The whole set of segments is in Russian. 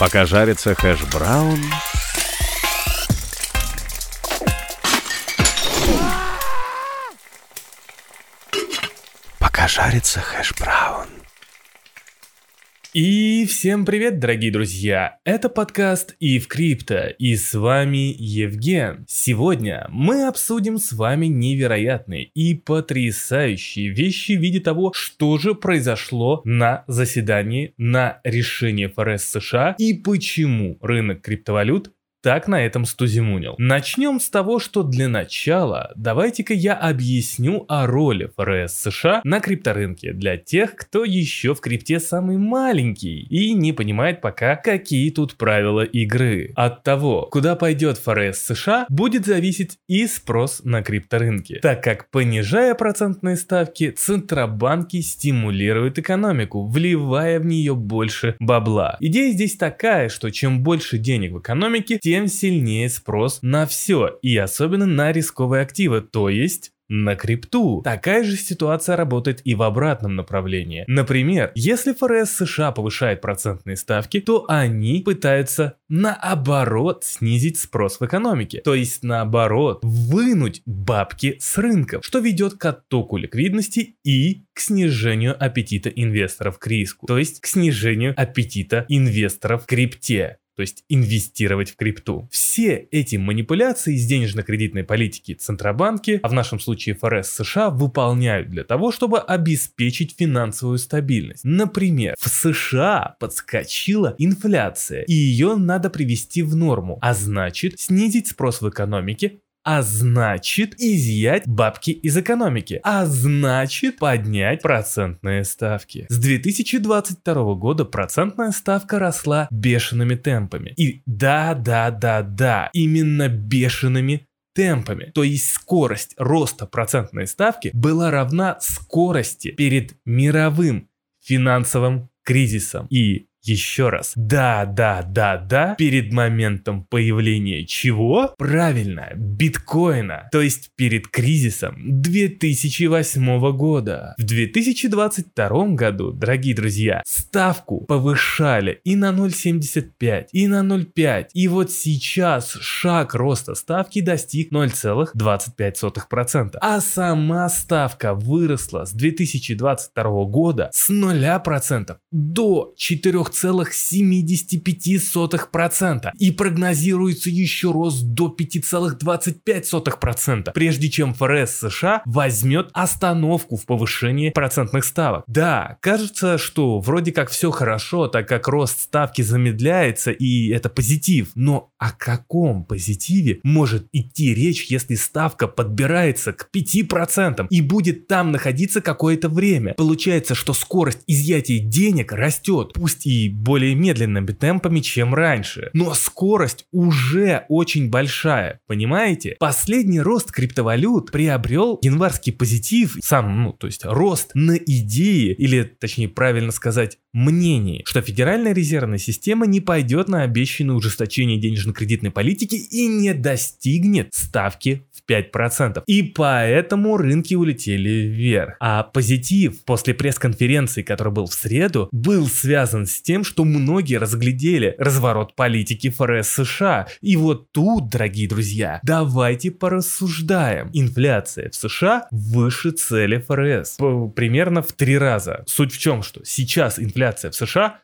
Пока жарится хэш-браун... Пока жарится хэш-браун... И всем привет, дорогие друзья! Это подкаст Ив Крипто, и с вами Евген. Сегодня мы обсудим с вами невероятные и потрясающие вещи в виде того, что же произошло на заседании на решение ФРС США и почему рынок криптовалют так на этом стузимунил. Начнем с того, что для начала давайте-ка я объясню о роли ФРС США на крипторынке для тех, кто еще в крипте самый маленький и не понимает пока, какие тут правила игры. От того, куда пойдет ФРС США, будет зависеть и спрос на крипторынке, так как понижая процентные ставки, центробанки стимулируют экономику, вливая в нее больше бабла. Идея здесь такая, что чем больше денег в экономике, тем сильнее спрос на все, и особенно на рисковые активы, то есть на крипту. Такая же ситуация работает и в обратном направлении. Например, если ФРС США повышает процентные ставки, то они пытаются наоборот снизить спрос в экономике. То есть наоборот вынуть бабки с рынков, что ведет к оттоку ликвидности и к снижению аппетита инвесторов к риску. То есть к снижению аппетита инвесторов в крипте то есть инвестировать в крипту. Все эти манипуляции из денежно-кредитной политики Центробанки, а в нашем случае ФРС США, выполняют для того, чтобы обеспечить финансовую стабильность. Например, в США подскочила инфляция, и ее надо привести в норму, а значит снизить спрос в экономике, а значит изъять бабки из экономики, а значит поднять процентные ставки. С 2022 года процентная ставка росла бешеными темпами. И да-да-да-да, именно бешеными темпами. То есть скорость роста процентной ставки была равна скорости перед мировым финансовым кризисом. И еще раз. Да, да, да, да. Перед моментом появления чего? Правильно, биткоина. То есть перед кризисом 2008 года. В 2022 году, дорогие друзья, ставку повышали и на 0,75, и на 0,5. И вот сейчас шаг роста ставки достиг 0,25%. А сама ставка выросла с 2022 года с 0% до 4 3,75%. И прогнозируется еще рост до 5,25%, прежде чем ФРС США возьмет остановку в повышении процентных ставок. Да, кажется, что вроде как все хорошо, так как рост ставки замедляется и это позитив. Но о каком позитиве может идти речь, если ставка подбирается к 5% и будет там находиться какое-то время? Получается, что скорость изъятия денег растет, пусть и более медленными темпами, чем раньше. Но скорость уже очень большая, понимаете? Последний рост криптовалют приобрел январский позитив, сам, ну, то есть рост на идее, или точнее правильно сказать, мнении, что Федеральная резервная система не пойдет на обещанное ужесточение денежно-кредитной политики и не достигнет ставки 5%. И поэтому рынки улетели вверх. А позитив после пресс-конференции, который был в среду, был связан с тем, что многие разглядели разворот политики ФРС США. И вот тут, дорогие друзья, давайте порассуждаем. Инфляция в США выше цели ФРС. Примерно в три раза. Суть в чем, что сейчас инфляция в США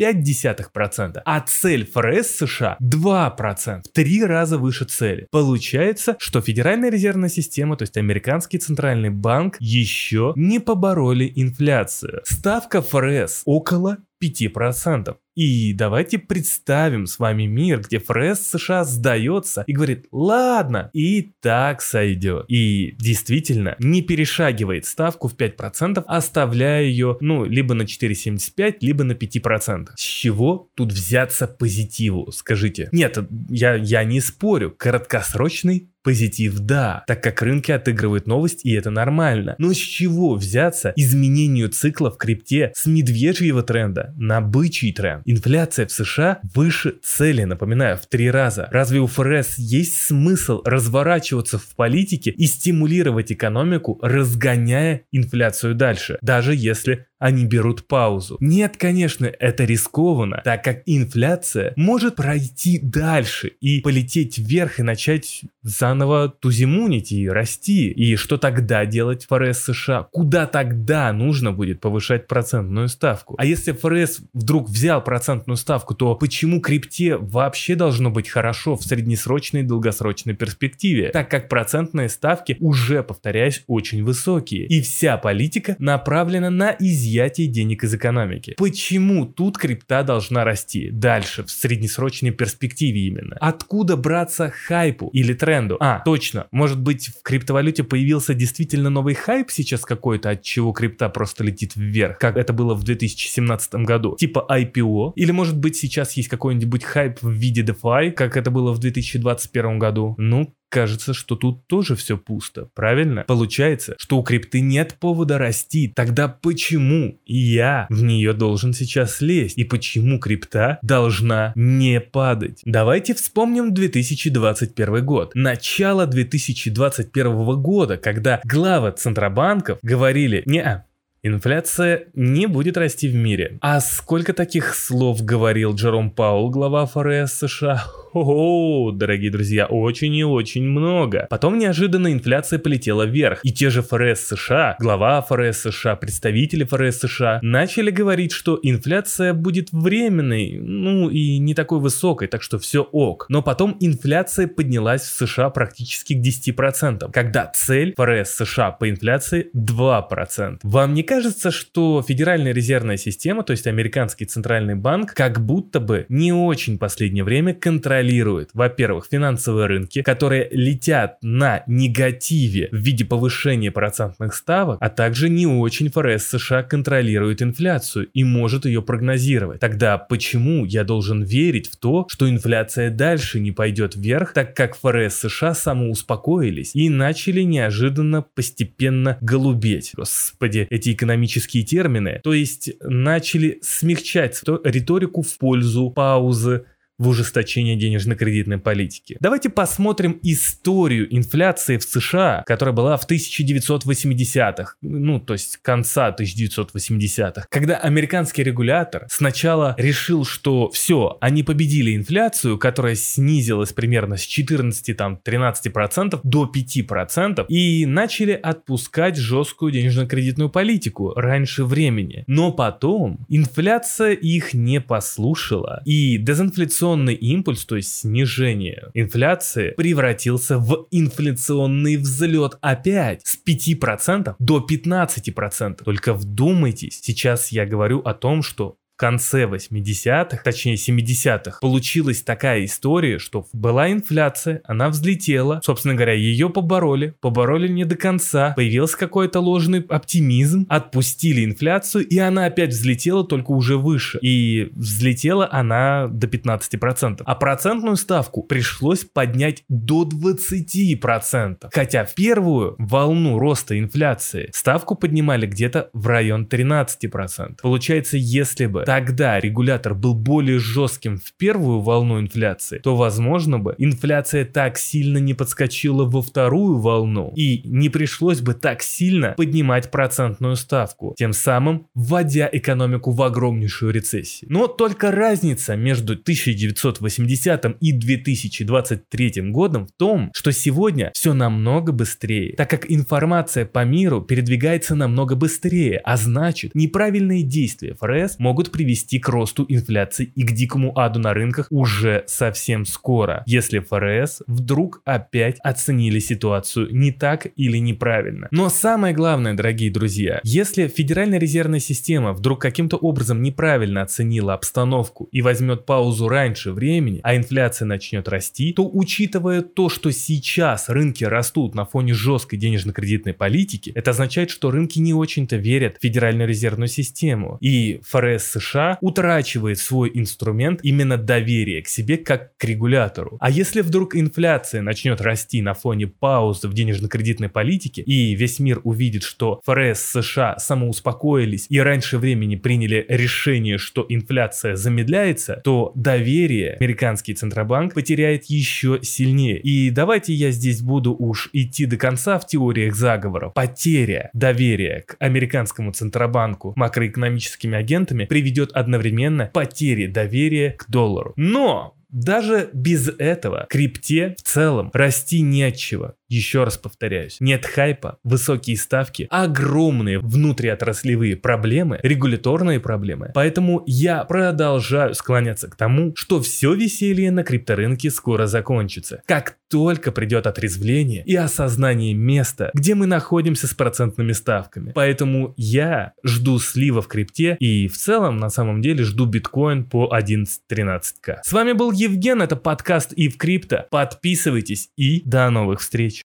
6,5%, а цель ФРС США 2%, в три раза выше цели. Получается, что Федеральная резервная система, то есть американский центральный банк, еще не побороли инфляцию. Ставка ФРС около 5%. И давайте представим с вами мир, где ФРС США сдается и говорит, ладно, и так сойдет. И действительно не перешагивает ставку в 5%, оставляя ее, ну, либо на 4,75, либо на 5%. С чего тут взяться позитиву, скажите? Нет, я, я не спорю, краткосрочный Позитив да, так как рынки отыгрывают новость и это нормально. Но с чего взяться изменению цикла в крипте с медвежьего тренда на бычий тренд? Инфляция в США выше цели, напоминаю, в три раза. Разве у ФРС есть смысл разворачиваться в политике и стимулировать экономику, разгоняя инфляцию дальше, даже если они берут паузу. Нет, конечно, это рискованно, так как инфляция может пройти дальше и полететь вверх и начать заново тузимунить и расти. И что тогда делать ФРС США? Куда тогда нужно будет повышать процентную ставку? А если ФРС вдруг взял процентную ставку, то почему крипте вообще должно быть хорошо в среднесрочной и долгосрочной перспективе? Так как процентные ставки уже, повторяюсь, очень высокие. И вся политика направлена на изъятие денег из экономики. Почему тут крипта должна расти? Дальше, в среднесрочной перспективе именно. Откуда браться хайпу или тренду? А, точно, может быть в криптовалюте появился действительно новый хайп сейчас какой-то, от чего крипта просто летит вверх, как это было в 2017 году, типа IPO, или может быть сейчас есть какой-нибудь хайп в виде DeFi, как это было в 2021 году. Ну, кажется, что тут тоже все пусто, правильно? Получается, что у крипты нет повода расти. Тогда почему я в нее должен сейчас лезть? И почему крипта должна не падать? Давайте вспомним 2021 год. Начало 2021 года, когда главы центробанков говорили, не, Инфляция не будет расти в мире. А сколько таких слов говорил Джером Паул, глава ФРС США? О, дорогие друзья, очень и очень много. Потом неожиданно инфляция полетела вверх. И те же ФРС США, глава ФРС США, представители ФРС США начали говорить, что инфляция будет временной, ну и не такой высокой, так что все ок. Но потом инфляция поднялась в США практически к 10%, когда цель ФРС США по инфляции 2%. Вам не кажется, что Федеральная резервная система, то есть американский центральный банк, как будто бы не очень последнее время контролирует контролирует, во-первых, финансовые рынки, которые летят на негативе в виде повышения процентных ставок, а также не очень ФРС США контролирует инфляцию и может ее прогнозировать. Тогда почему я должен верить в то, что инфляция дальше не пойдет вверх, так как ФРС США самоуспокоились и начали неожиданно постепенно голубеть. Господи, эти экономические термины. То есть начали смягчать риторику в пользу паузы, в ужесточение денежно-кредитной политики. Давайте посмотрим историю инфляции в США, которая была в 1980-х, ну, то есть конца 1980-х, когда американский регулятор сначала решил, что все, они победили инфляцию, которая снизилась примерно с 14, там, 13% до 5%, и начали отпускать жесткую денежно-кредитную политику раньше времени. Но потом инфляция их не послушала, и дезинфляционная инфляционный импульс, то есть снижение инфляции, превратился в инфляционный взлет опять с 5% до 15%. Только вдумайтесь, сейчас я говорю о том, что конце 80-х, точнее 70-х, получилась такая история, что была инфляция, она взлетела, собственно говоря, ее побороли, побороли не до конца, появился какой-то ложный оптимизм, отпустили инфляцию, и она опять взлетела, только уже выше. И взлетела она до 15%. А процентную ставку пришлось поднять до 20%. Хотя в первую волну роста инфляции ставку поднимали где-то в район 13%. Получается, если бы тогда регулятор был более жестким в первую волну инфляции, то, возможно бы, инфляция так сильно не подскочила во вторую волну и не пришлось бы так сильно поднимать процентную ставку, тем самым вводя экономику в огромнейшую рецессию. Но только разница между 1980 и 2023 годом в том, что сегодня все намного быстрее, так как информация по миру передвигается намного быстрее, а значит неправильные действия ФРС могут привести к росту инфляции и к дикому аду на рынках уже совсем скоро, если ФРС вдруг опять оценили ситуацию не так или неправильно. Но самое главное, дорогие друзья, если Федеральная резервная система вдруг каким-то образом неправильно оценила обстановку и возьмет паузу раньше времени, а инфляция начнет расти, то учитывая то, что сейчас рынки растут на фоне жесткой денежно-кредитной политики, это означает, что рынки не очень-то верят в Федеральную резервную систему. И ФРС США США утрачивает свой инструмент именно доверие к себе как к регулятору. А если вдруг инфляция начнет расти на фоне паузы в денежно-кредитной политике и весь мир увидит, что ФРС США самоуспокоились и раньше времени приняли решение, что инфляция замедляется, то доверие американский Центробанк потеряет еще сильнее. И давайте я здесь буду уж идти до конца в теориях заговоров. Потеря доверия к американскому Центробанку макроэкономическими агентами приведет одновременно к потере доверия к доллару. Но даже без этого крипте в целом расти не от чего. Еще раз повторяюсь, нет хайпа, высокие ставки, огромные внутриотраслевые проблемы, регуляторные проблемы. Поэтому я продолжаю склоняться к тому, что все веселье на крипторынке скоро закончится. Как только придет отрезвление и осознание места, где мы находимся с процентными ставками. Поэтому я жду слива в крипте и в целом на самом деле жду биткоин по 11-13к. С вами был Евген, это подкаст и в крипто. Подписывайтесь и до новых встреч.